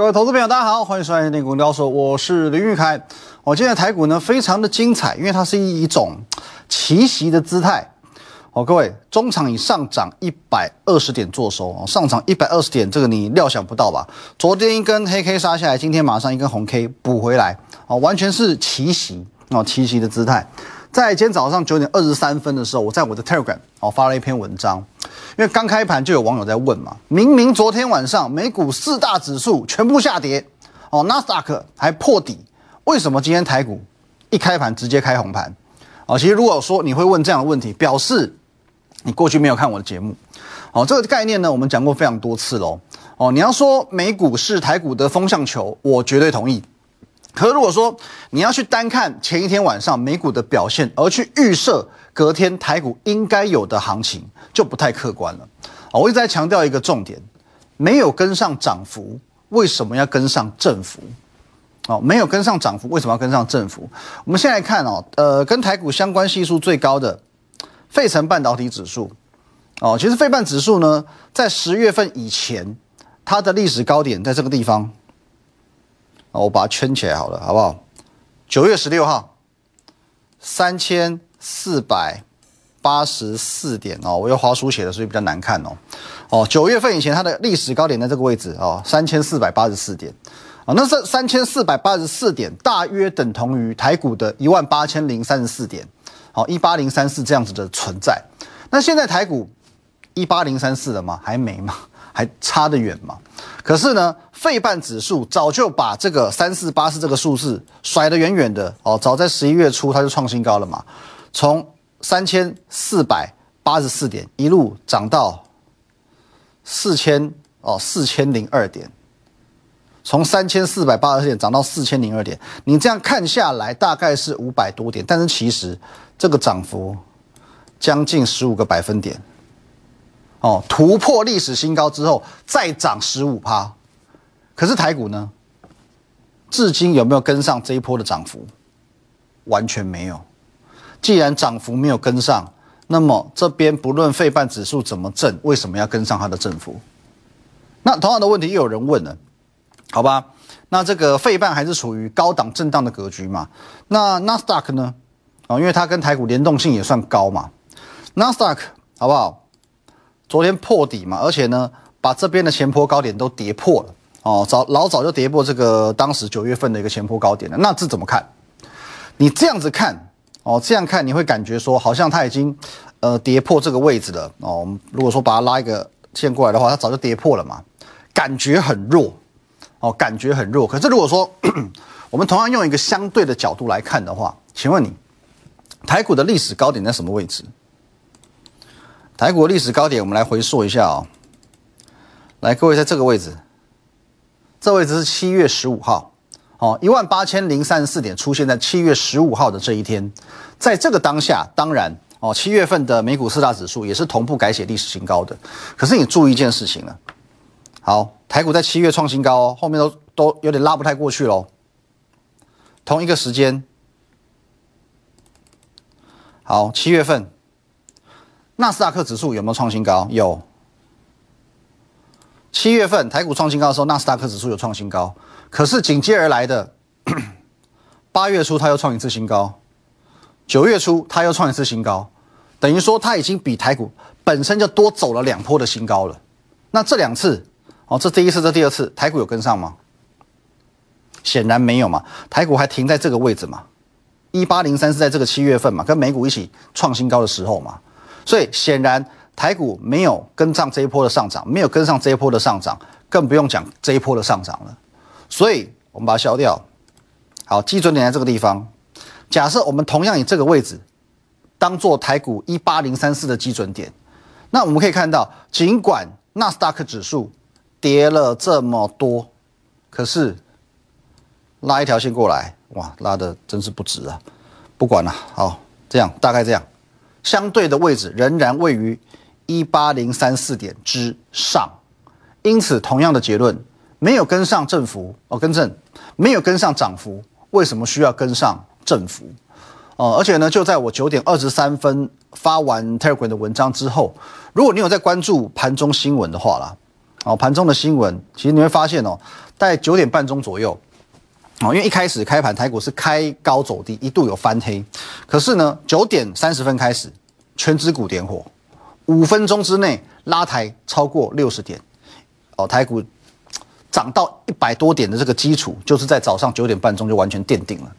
各位投资朋友，大家好，欢迎收看《内股聊说》，我是林玉凯。我今天的台股呢，非常的精彩，因为它是以一种奇袭的姿态。哦，各位，中场以上涨一百二十点做收哦，上涨一百二十点，这个你料想不到吧？昨天一根黑 K 杀下来，今天马上一根红 K 补回来，哦，完全是奇袭哦，奇袭的姿态。在今天早上九点二十三分的时候，我在我的 Telegram 哦发了一篇文章。因为刚开盘就有网友在问嘛，明明昨天晚上美股四大指数全部下跌，哦，纳斯达克还破底，为什么今天台股一开盘直接开红盘？哦，其实如果说你会问这样的问题，表示你过去没有看我的节目，哦，这个概念呢，我们讲过非常多次喽。哦，你要说美股是台股的风向球，我绝对同意。可是如果说你要去单看前一天晚上美股的表现，而去预设隔天台股应该有的行情，就不太客观了。啊，我一直在强调一个重点：没有跟上涨幅，为什么要跟上振幅？哦，没有跟上涨幅，为什么要跟上振幅？我们先来看哦，呃，跟台股相关系数最高的费城半导体指数。哦，其实费半指数呢，在十月份以前，它的历史高点在这个地方。我把它圈起来好了，好不好？九月十六号，三千四百八十四点哦。我用华书写的，所以比较难看哦。哦，九月份以前它的历史高点在这个位置哦，三千四百八十四点。啊，那这三千四百八十四点大约等同于台股的一万八千零三十四点。好，一八零三四这样子的存在。那现在台股一八零三四了吗？还没吗？还差得远吗？可是呢，费半指数早就把这个三四八四这个数字甩得远远的哦。早在十一月初它就创新高了嘛，从三千四百八十四点一路涨到四千哦四千零二点，从三千四百八十四点涨到四千零二点。你这样看下来大概是五百多点，但是其实这个涨幅将近十五个百分点。哦，突破历史新高之后再涨十五趴，可是台股呢，至今有没有跟上这一波的涨幅？完全没有。既然涨幅没有跟上，那么这边不论费半指数怎么震，为什么要跟上它的振幅？那同样的问题又有人问了，好吧？那这个费半还是处于高档震荡的格局嘛？那纳斯达克呢？哦，因为它跟台股联动性也算高嘛。纳斯达克好不好？昨天破底嘛，而且呢，把这边的前坡高点都跌破了哦，早老早就跌破这个当时九月份的一个前坡高点了。那这怎么看？你这样子看哦，这样看你会感觉说，好像它已经呃跌破这个位置了哦。如果说把它拉一个线过来的话，它早就跌破了嘛，感觉很弱哦，感觉很弱。可是如果说 我们同样用一个相对的角度来看的话，请问你台股的历史高点在什么位置？台股历史高点，我们来回溯一下哦。来，各位在这个位置，这位置是七月十五号，哦，一万八千零三十四点出现在七月十五号的这一天，在这个当下，当然哦，七月份的美股四大指数也是同步改写历史新高。的，可是你注意一件事情了，好，台股在七月创新高哦，后面都都有点拉不太过去喽。同一个时间，好，七月份。纳斯达克指数有没有创新高？有。七月份台股创新高的时候，纳斯达克指数有创新高。可是紧接而来的八月初，它又创一次新高；九月初，它又创一次新高。等于说，它已经比台股本身就多走了两波的新高了。那这两次，哦，这第一次，这第二次，台股有跟上吗？显然没有嘛。台股还停在这个位置嘛？一八零三是在这个七月份嘛，跟美股一起创新高的时候嘛。所以显然台股没有跟上这一波的上涨，没有跟上这一波的上涨，更不用讲这一波的上涨了。所以我们把它消掉。好，基准点在这个地方。假设我们同样以这个位置当做台股一八零三四的基准点，那我们可以看到，尽管纳斯达克指数跌了这么多，可是拉一条线过来，哇，拉的真是不值啊！不管了，好，这样大概这样。相对的位置仍然位于一八零三四点之上，因此同样的结论没有跟上振幅哦，更正没有跟上涨幅，为什么需要跟上振幅？哦，而且呢，就在我九点二十三分发完 Telegram 的文章之后，如果你有在关注盘中新闻的话啦，哦，盘中的新闻，其实你会发现哦，在九点半钟左右，哦，因为一开始开盘台股是开高走低，一度有翻黑，可是呢，九点三十分开始，全指股点火，五分钟之内拉抬超过六十点，哦，台股涨到一百多点的这个基础，就是在早上九点半钟就完全奠定了。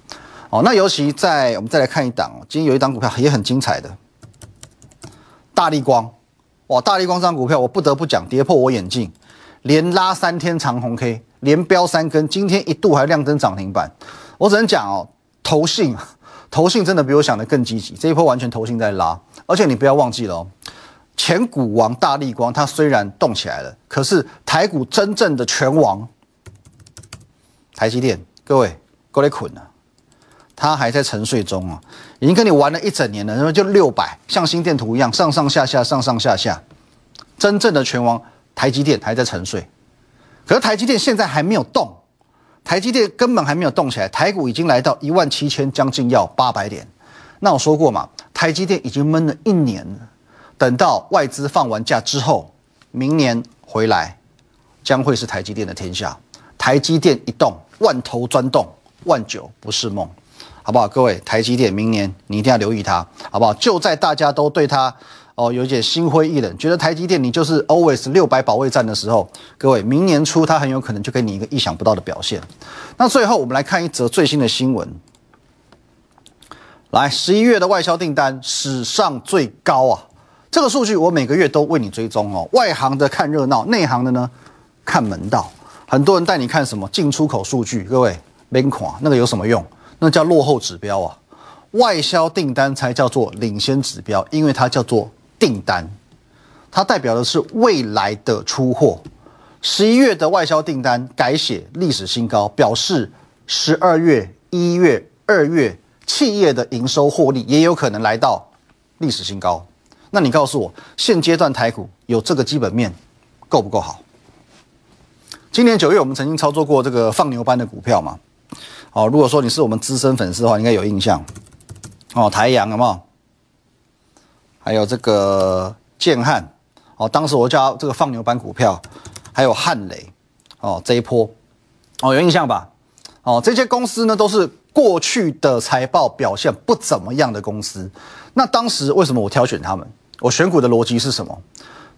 哦，那尤其在我们再来看一档，今天有一档股票也很精彩的，大力光，哇，大力光这张股票我不得不讲，跌破我眼镜，连拉三天长红 K，连飙三根，今天一度还亮灯涨停板，我只能讲哦，投信，投信真的比我想的更积极，这一波完全投信在拉，而且你不要忘记了哦，前股王大力光，它虽然动起来了，可是台股真正的拳王，台积电，各位过来捆了。它还在沉睡中啊，已经跟你玩了一整年了，然后就六百，像心电图一样上上下下，上上下下。真正的拳王台积电还在沉睡，可是台积电现在还没有动，台积电根本还没有动起来，台股已经来到一万七千，将近要八百点。那我说过嘛，台积电已经闷了一年了，等到外资放完假之后，明年回来将会是台积电的天下。台积电一动，万头钻动，万九不是梦。好不好？各位，台积电明年你一定要留意它，好不好？就在大家都对它哦有点心灰意冷，觉得台积电你就是 always 六百保卫战的时候，各位，明年初它很有可能就给你一个意想不到的表现。那最后我们来看一则最新的新闻，来，十一月的外销订单史上最高啊！这个数据我每个月都为你追踪哦。外行的看热闹，内行的呢看门道。很多人带你看什么进出口数据，各位别垮，那个有什么用？那叫落后指标啊，外销订单才叫做领先指标，因为它叫做订单，它代表的是未来的出货。十一月的外销订单改写历史新高，表示十二月、一月、二月企业的营收获利也有可能来到历史新高。那你告诉我，现阶段台股有这个基本面够不够好？今年九月我们曾经操作过这个放牛班的股票嘛？哦，如果说你是我们资深粉丝的话，应该有印象。哦，台阳有没有？还有这个建汉，哦，当时我叫这个放牛班股票，还有汉雷，哦，这一波，哦，有印象吧？哦，这些公司呢，都是过去的财报表现不怎么样的公司。那当时为什么我挑选他们？我选股的逻辑是什么？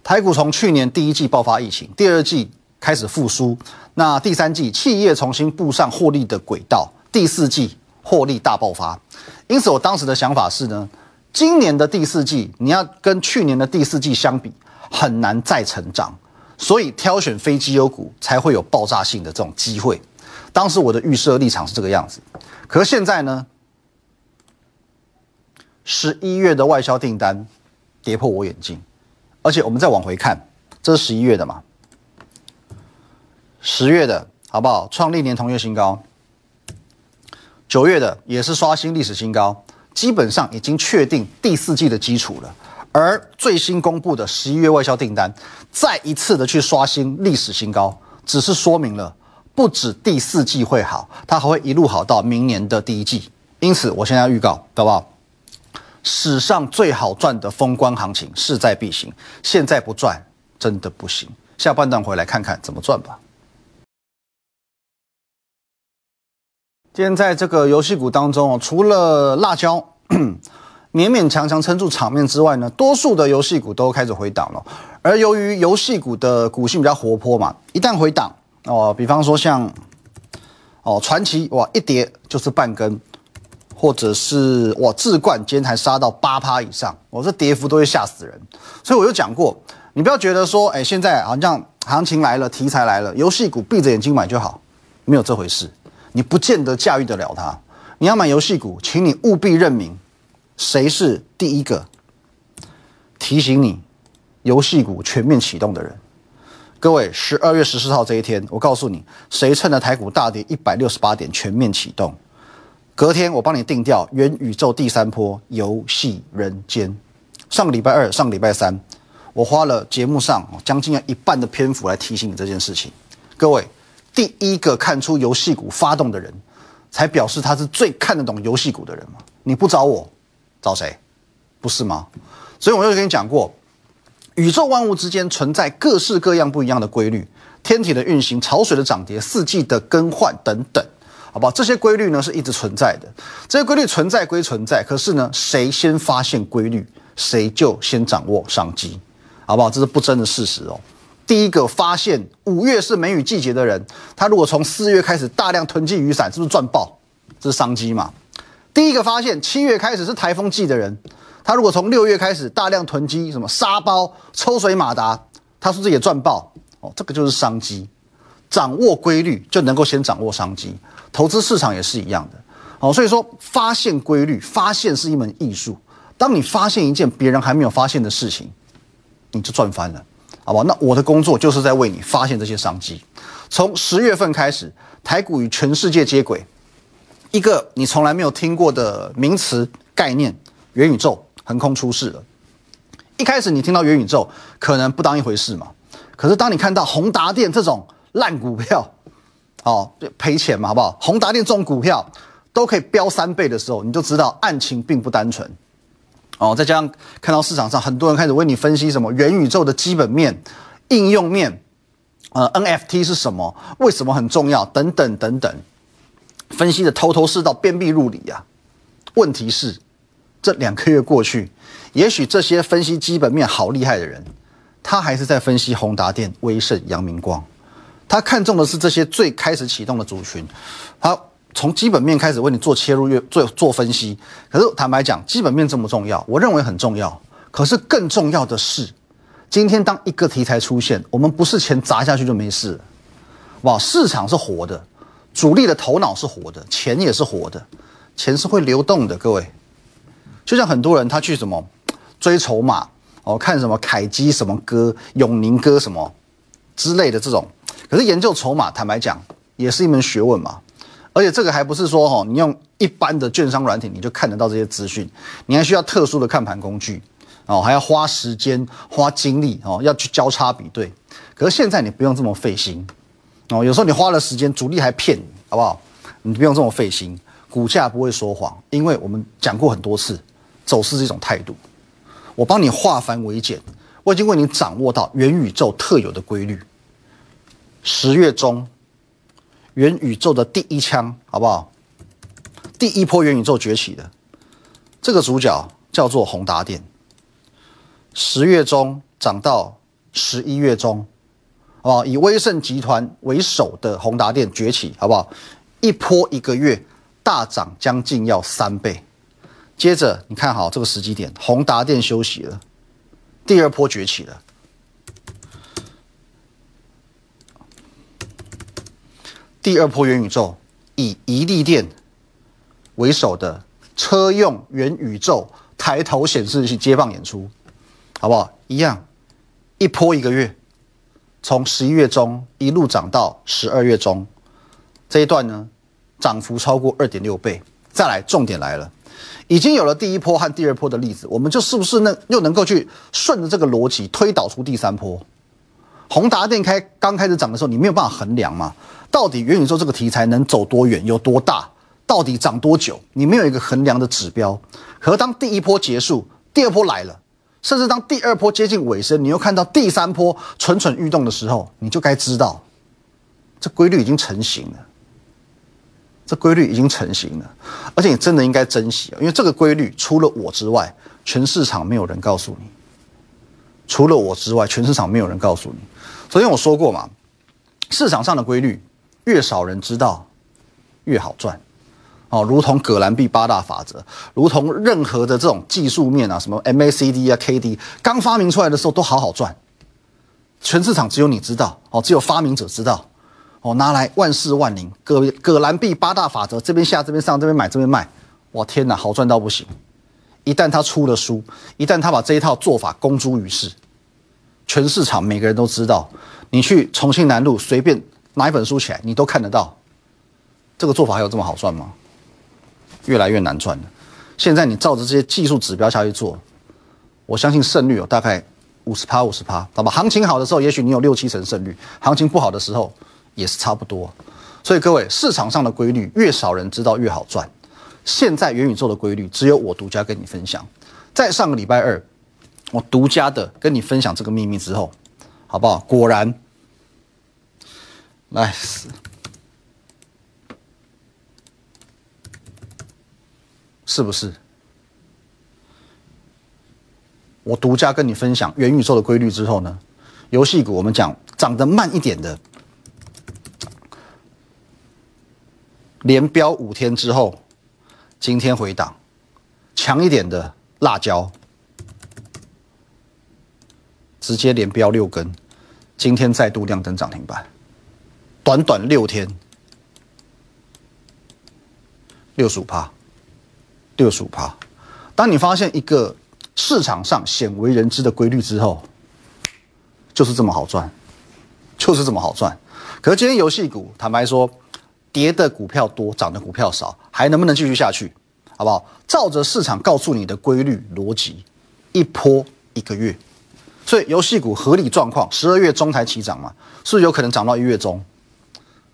台股从去年第一季爆发疫情，第二季。开始复苏，那第三季企业重新步上获利的轨道，第四季获利大爆发。因此，我当时的想法是呢，今年的第四季你要跟去年的第四季相比，很难再成长，所以挑选非绩优股才会有爆炸性的这种机会。当时我的预设立场是这个样子，可是现在呢，十一月的外销订单跌破我眼镜，而且我们再往回看，这是十一月的嘛？十月的好不好？创历年同月新高。九月的也是刷新历史新高，基本上已经确定第四季的基础了。而最新公布的十一月外销订单，再一次的去刷新历史新高，只是说明了不止第四季会好，它还会一路好到明年的第一季。因此，我现在预告，好不好？史上最好赚的封关行情势在必行，现在不赚真的不行。下半段回来看看怎么赚吧。今天在这个游戏股当中，除了辣椒 勉勉强强撑住场面之外呢，多数的游戏股都开始回档了。而由于游戏股的股性比较活泼嘛，一旦回档哦，比方说像哦传奇哇一跌就是半根，或者是哇智冠今天还杀到八趴以上，我这跌幅都会吓死人。所以我就讲过，你不要觉得说哎现在好像行情来了，题材来了，游戏股闭着眼睛买就好，没有这回事。你不见得驾驭得了它。你要买游戏股，请你务必认明谁是第一个提醒你游戏股全面启动的人。各位，十二月十四号这一天，我告诉你，谁趁着台股大跌一百六十八点全面启动？隔天我帮你定调元宇宙第三波游戏人间。上个礼拜二、上个礼拜三，我花了节目上将近一半的篇幅来提醒你这件事情。各位。第一个看出游戏股发动的人，才表示他是最看得懂游戏股的人嘛？你不找我，找谁？不是吗？所以我就跟你讲过，宇宙万物之间存在各式各样不一样的规律，天体的运行、潮水的涨跌、四季的更换等等，好不好？这些规律呢是一直存在的。这些规律存在归存在，可是呢，谁先发现规律，谁就先掌握商机，好不好？这是不争的事实哦。第一个发现五月是梅雨季节的人，他如果从四月开始大量囤积雨伞，是不是赚爆？这是商机嘛？第一个发现七月开始是台风季的人。他如果从六月开始大量囤积什么沙包、抽水马达，他是不是也赚爆？哦，这个就是商机，掌握规律就能够先掌握商机。投资市场也是一样的，哦，所以说发现规律，发现是一门艺术。当你发现一件别人还没有发现的事情，你就赚翻了，好吧？那我的工作就是在为你发现这些商机。从十月份开始，台股与全世界接轨，一个你从来没有听过的名词概念——元宇宙。横空出世了。一开始你听到元宇宙，可能不当一回事嘛。可是当你看到宏达电这种烂股票，哦，赔钱嘛，好不好？宏达电这种股票都可以飙三倍的时候，你就知道案情并不单纯。哦，再加上看到市场上很多人开始为你分析什么元宇宙的基本面、应用面，呃，NFT 是什么？为什么很重要？等等等等，分析的头头是道、鞭辟入里呀。问题是。这两个月过去，也许这些分析基本面好厉害的人，他还是在分析宏达电、威盛、阳明光，他看中的是这些最开始启动的族群，他从基本面开始为你做切入、做做分析。可是坦白讲，基本面这么重要，我认为很重要。可是更重要的是，今天当一个题材出现，我们不是钱砸下去就没事了，哇，市场是活的，主力的头脑是活的，钱也是活的，钱是会流动的，各位。就像很多人他去什么追筹码哦，看什么凯基什么歌、永宁歌什么之类的这种，可是研究筹码，坦白讲也是一门学问嘛。而且这个还不是说哈，你用一般的券商软体你就看得到这些资讯，你还需要特殊的看盘工具哦，还要花时间、花精力哦，要去交叉比对。可是现在你不用这么费心哦，有时候你花了时间，主力还骗你，好不好？你不用这么费心，股价不会说谎，因为我们讲过很多次。走势是一种态度，我帮你化繁为简，我已经为你掌握到元宇宙特有的规律。十月中，元宇宙的第一枪，好不好？第一波元宇宙崛起的这个主角叫做宏达电。十月中涨到十一月中，好不好？以威盛集团为首的宏达电崛起，好不好？一波一个月大涨将近要三倍。接着，你看好这个时机点，宏达电休息了，第二波崛起了。第二波元宇宙以宜利电为首的车用元宇宙抬头显示器接棒演出，好不好？一样，一波一个月，从十一月中一路涨到十二月中，这一段呢，涨幅超过二点六倍。再来，重点来了。已经有了第一波和第二波的例子，我们就是不是能又能够去顺着这个逻辑推导出第三波？宏达电开刚开始涨的时候，你没有办法衡量嘛？到底元宇宙这个题材能走多远、有多大？到底涨多久？你没有一个衡量的指标。可当第一波结束，第二波来了，甚至当第二波接近尾声，你又看到第三波蠢蠢欲动的时候，你就该知道，这规律已经成型了。这规律已经成型了，而且你真的应该珍惜因为这个规律除了我之外，全市场没有人告诉你。除了我之外，全市场没有人告诉你。昨天我说过嘛，市场上的规律越少人知道，越好赚。哦，如同葛兰碧八大法则，如同任何的这种技术面啊，什么 MACD 啊、KD 刚发明出来的时候都好好赚。全市场只有你知道，哦，只有发明者知道。哦，拿来万事万灵，葛葛兰碧八大法则，这边下，这边上，这边买，这边卖，哇天哪，好赚到不行！一旦他出了书，一旦他把这一套做法公诸于世，全市场每个人都知道。你去重庆南路随便拿一本书起来，你都看得到。这个做法还有这么好赚吗？越来越难赚了。现在你照着这些技术指标下去做，我相信胜率有大概五十趴，五十趴，好吧？行情好的时候，也许你有六七成胜率；行情不好的时候，也是差不多，所以各位，市场上的规律越少人知道越好赚。现在元宇宙的规律只有我独家跟你分享。在上个礼拜二，我独家的跟你分享这个秘密之后，好不好？果然，来，是不是？我独家跟你分享元宇宙的规律之后呢，游戏股我们讲涨得慢一点的，连标五天之后，今天回档，强一点的辣椒。直接连标六根，今天再度亮灯涨停板，短短六天，六十五趴，六十五趴。当你发现一个市场上鲜为人知的规律之后，就是这么好赚，就是这么好赚。可是今天游戏股，坦白说，跌的股票多，涨的股票少，还能不能继续下去？好不好？照着市场告诉你的规律逻辑，一波一个月。所以游戏股合理状况，十二月中才起涨嘛，是不是有可能涨到一月中？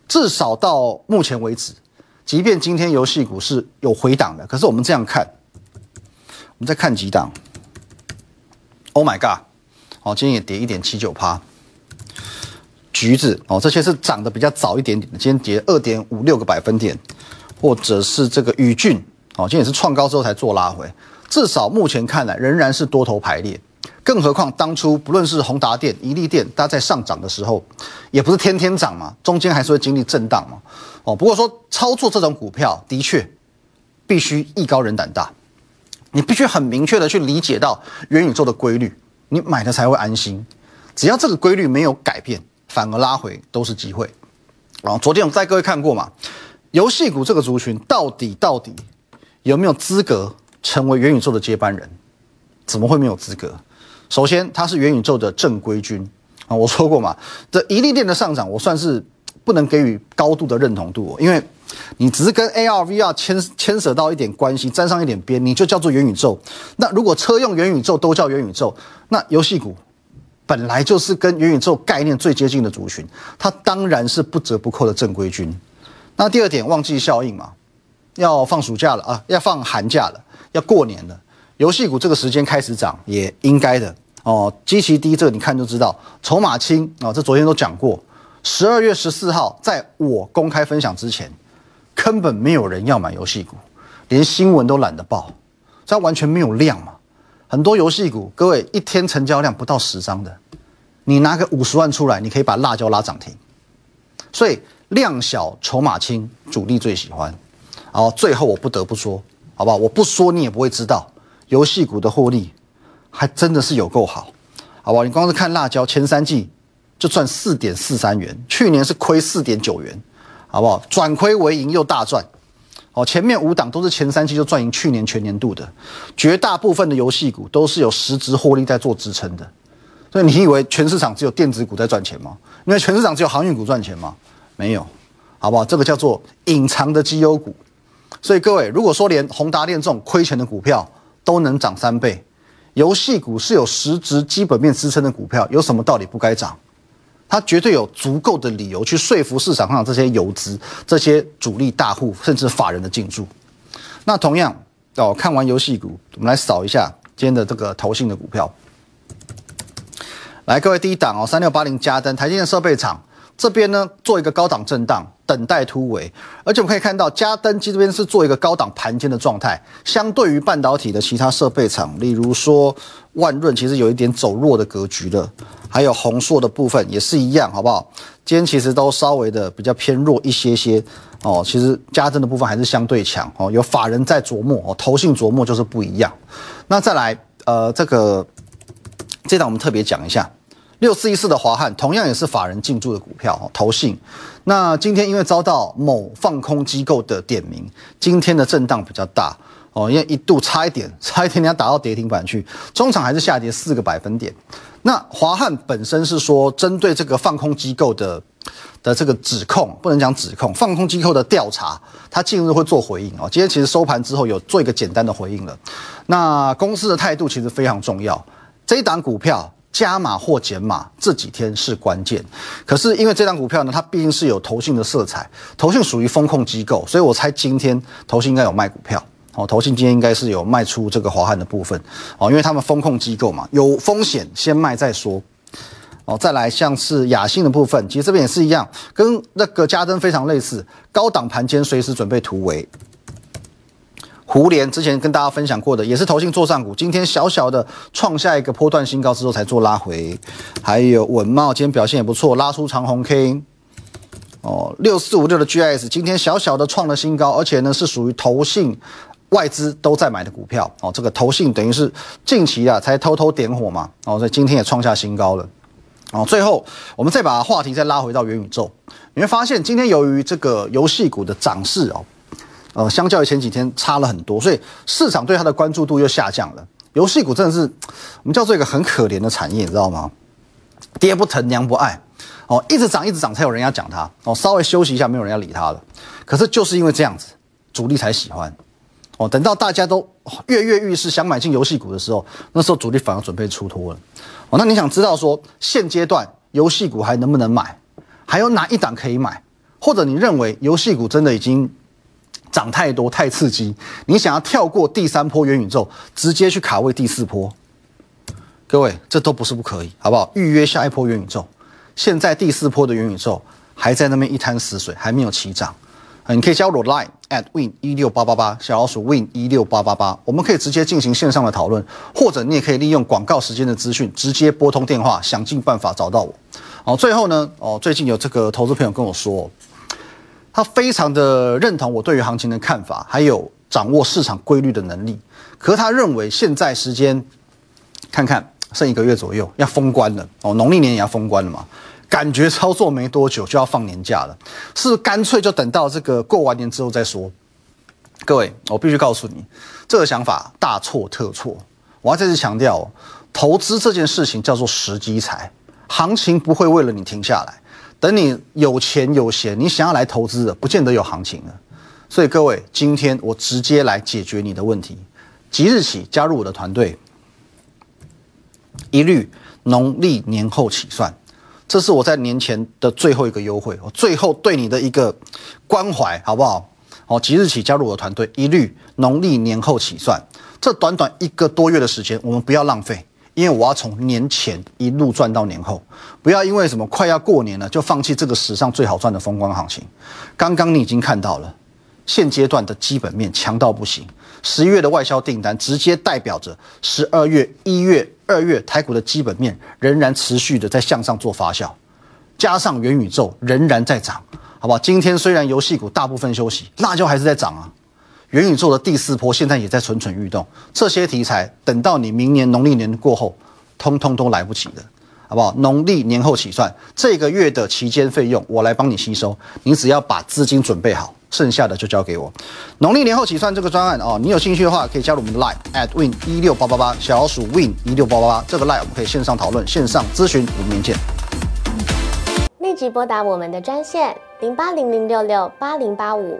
至少到目前为止，即便今天游戏股是有回档的，可是我们这样看，我们再看几档。Oh my god！哦，今天也跌一点七九趴。橘子哦，这些是涨得比较早一点点的，今天跌二点五六个百分点，或者是这个宇峻哦，今天也是创高之后才做拉回，至少目前看来仍然是多头排列。更何况当初不论是宏达电、一利电，它在上涨的时候，也不是天天涨嘛，中间还是会经历震荡嘛。哦，不过说操作这种股票，的确必须艺高人胆大，你必须很明确的去理解到元宇宙的规律，你买的才会安心。只要这个规律没有改变，反而拉回都是机会。哦，昨天我们带各位看过嘛，游戏股这个族群到底到底有没有资格成为元宇宙的接班人？怎么会没有资格？首先，它是元宇宙的正规军啊！我说过嘛，这一粒电的上涨，我算是不能给予高度的认同度，因为你只是跟 AR、VR 牵牵扯到一点关系，沾上一点边，你就叫做元宇宙。那如果车用元宇宙都叫元宇宙，那游戏股本来就是跟元宇宙概念最接近的族群，它当然是不折不扣的正规军。那第二点，旺季效应嘛，要放暑假了啊，要放寒假了，要过年了。游戏股这个时间开始涨也应该的哦，基期低，这个你看就知道。筹码轻啊，这昨天都讲过。十二月十四号，在我公开分享之前，根本没有人要买游戏股，连新闻都懒得报，这完全没有量嘛。很多游戏股，各位一天成交量不到十张的，你拿个五十万出来，你可以把辣椒拉涨停。所以量小筹码轻，主力最喜欢。然后最后我不得不说，好不好？我不说你也不会知道。游戏股的获利还真的是有够好，好不好？你光是看辣椒前三季就赚四点四三元，去年是亏四点九元，好不好？转亏为盈又大赚，哦，前面五档都是前三季就赚赢去年全年度的，绝大部分的游戏股都是有实质获利在做支撑的，所以你以为全市场只有电子股在赚钱吗？因为全市场只有航运股赚钱吗？没有，好不好？这个叫做隐藏的绩优股，所以各位如果说连宏达电这种亏钱的股票，都能涨三倍，游戏股是有实质基本面支撑的股票，有什么道理不该涨？他绝对有足够的理由去说服市场上这些游资、这些主力大户甚至法人的进驻。那同样哦，看完游戏股，我们来扫一下今天的这个投信的股票。来，各位第一档哦，三六八零加登台积电设备厂。这边呢，做一个高档震荡，等待突围。而且我们可以看到，嘉登机这边是做一个高档盘间的状态。相对于半导体的其他设备厂，例如说万润，其实有一点走弱的格局了。还有宏硕的部分也是一样，好不好？今天其实都稍微的比较偏弱一些些哦。其实嘉登的部分还是相对强哦。有法人在琢磨哦，投信琢磨就是不一样。那再来，呃，这个这档我们特别讲一下。六四一四的华汉同样也是法人进驻的股票，投信。那今天因为遭到某放空机构的点名，今天的震荡比较大哦，因为一度差一点，差一点要打到跌停板去，中场还是下跌四个百分点。那华汉本身是说针对这个放空机构的的这个指控，不能讲指控，放空机构的调查，它近日会做回应哦。今天其实收盘之后有做一个简单的回应了。那公司的态度其实非常重要，这一档股票。加码或减码这几天是关键，可是因为这张股票呢，它毕竟是有投信的色彩，投信属于风控机构，所以我猜今天投信应该有卖股票，哦，投信今天应该是有卖出这个华汉的部分哦，因为他们风控机构嘛，有风险先卖再说。哦，再来像是雅信的部分，其实这边也是一样，跟那个嘉登非常类似，高档盘间随时准备突围。胡联之前跟大家分享过的，也是投信做上股，今天小小的创下一个波段新高之后才做拉回。还有稳茂今天表现也不错，拉出长红 K。哦，六四五六的 GIS 今天小小的创了新高，而且呢是属于投信外资都在买的股票。哦，这个投信等于是近期啊才偷偷点火嘛。哦，所以今天也创下新高了。哦，最后我们再把话题再拉回到元宇宙，你会发现今天由于这个游戏股的涨势哦，呃，相较于前几天差了很多，所以市场对它的关注度又下降了。游戏股真的是我们叫做一个很可怜的产业，你知道吗？爹不疼娘不爱，哦，一直涨一直涨才有人要讲它，哦，稍微休息一下没有人要理它了。可是就是因为这样子，主力才喜欢，哦，等到大家都跃跃欲试想买进游戏股的时候，那时候主力反而准备出脱了。哦，那你想知道说现阶段游戏股还能不能买？还有哪一档可以买？或者你认为游戏股真的已经涨太多太刺激，你想要跳过第三波元宇宙，直接去卡位第四波？各位，这都不是不可以，好不好？预约下一波元宇宙，现在第四波的元宇宙还在那边一滩死水，还没有起涨。你可以加入 Line at win 一六八八八小老鼠 win 一六八八八，我们可以直接进行线上的讨论，或者你也可以利用广告时间的资讯直接拨通电话，想尽办法找到我。好，最后呢，哦，最近有这个投资朋友跟我说，他非常的认同我对于行情的看法，还有掌握市场规律的能力。可是他认为现在时间看看剩一个月左右要封关了，哦，农历年也要封关了嘛。感觉操作没多久就要放年假了，是干脆就等到这个过完年之后再说。各位，我必须告诉你，这个想法大错特错。我要再次强调，投资这件事情叫做时机财，行情不会为了你停下来。等你有钱有闲，你想要来投资的，不见得有行情了。所以各位，今天我直接来解决你的问题，即日起加入我的团队，一律农历年后起算。这是我在年前的最后一个优惠，我最后对你的一个关怀，好不好？哦，即日起加入我的团队，一律农历年后起算。这短短一个多月的时间，我们不要浪费，因为我要从年前一路赚到年后，不要因为什么快要过年了就放弃这个史上最好赚的风光行情。刚刚你已经看到了，现阶段的基本面强到不行。十一月的外销订单直接代表着十二月、一月、二月台股的基本面仍然持续的在向上做发酵，加上元宇宙仍然在涨，好不好？今天虽然游戏股大部分休息，辣椒还是在涨啊。元宇宙的第四波现在也在蠢蠢欲动，这些题材等到你明年农历年过后，通通都来不及的，好不好？农历年后起算，这个月的期间费用我来帮你吸收，你只要把资金准备好。剩下的就交给我。农历年后起算这个专案哦，你有兴趣的话，可以加入我们的 Line at win 一六八八八小老鼠 win 一六八八八这个 Line，我们可以线上讨论、线上咨询，我们明天见。立即拨打我们的专线零八零零六六八零八五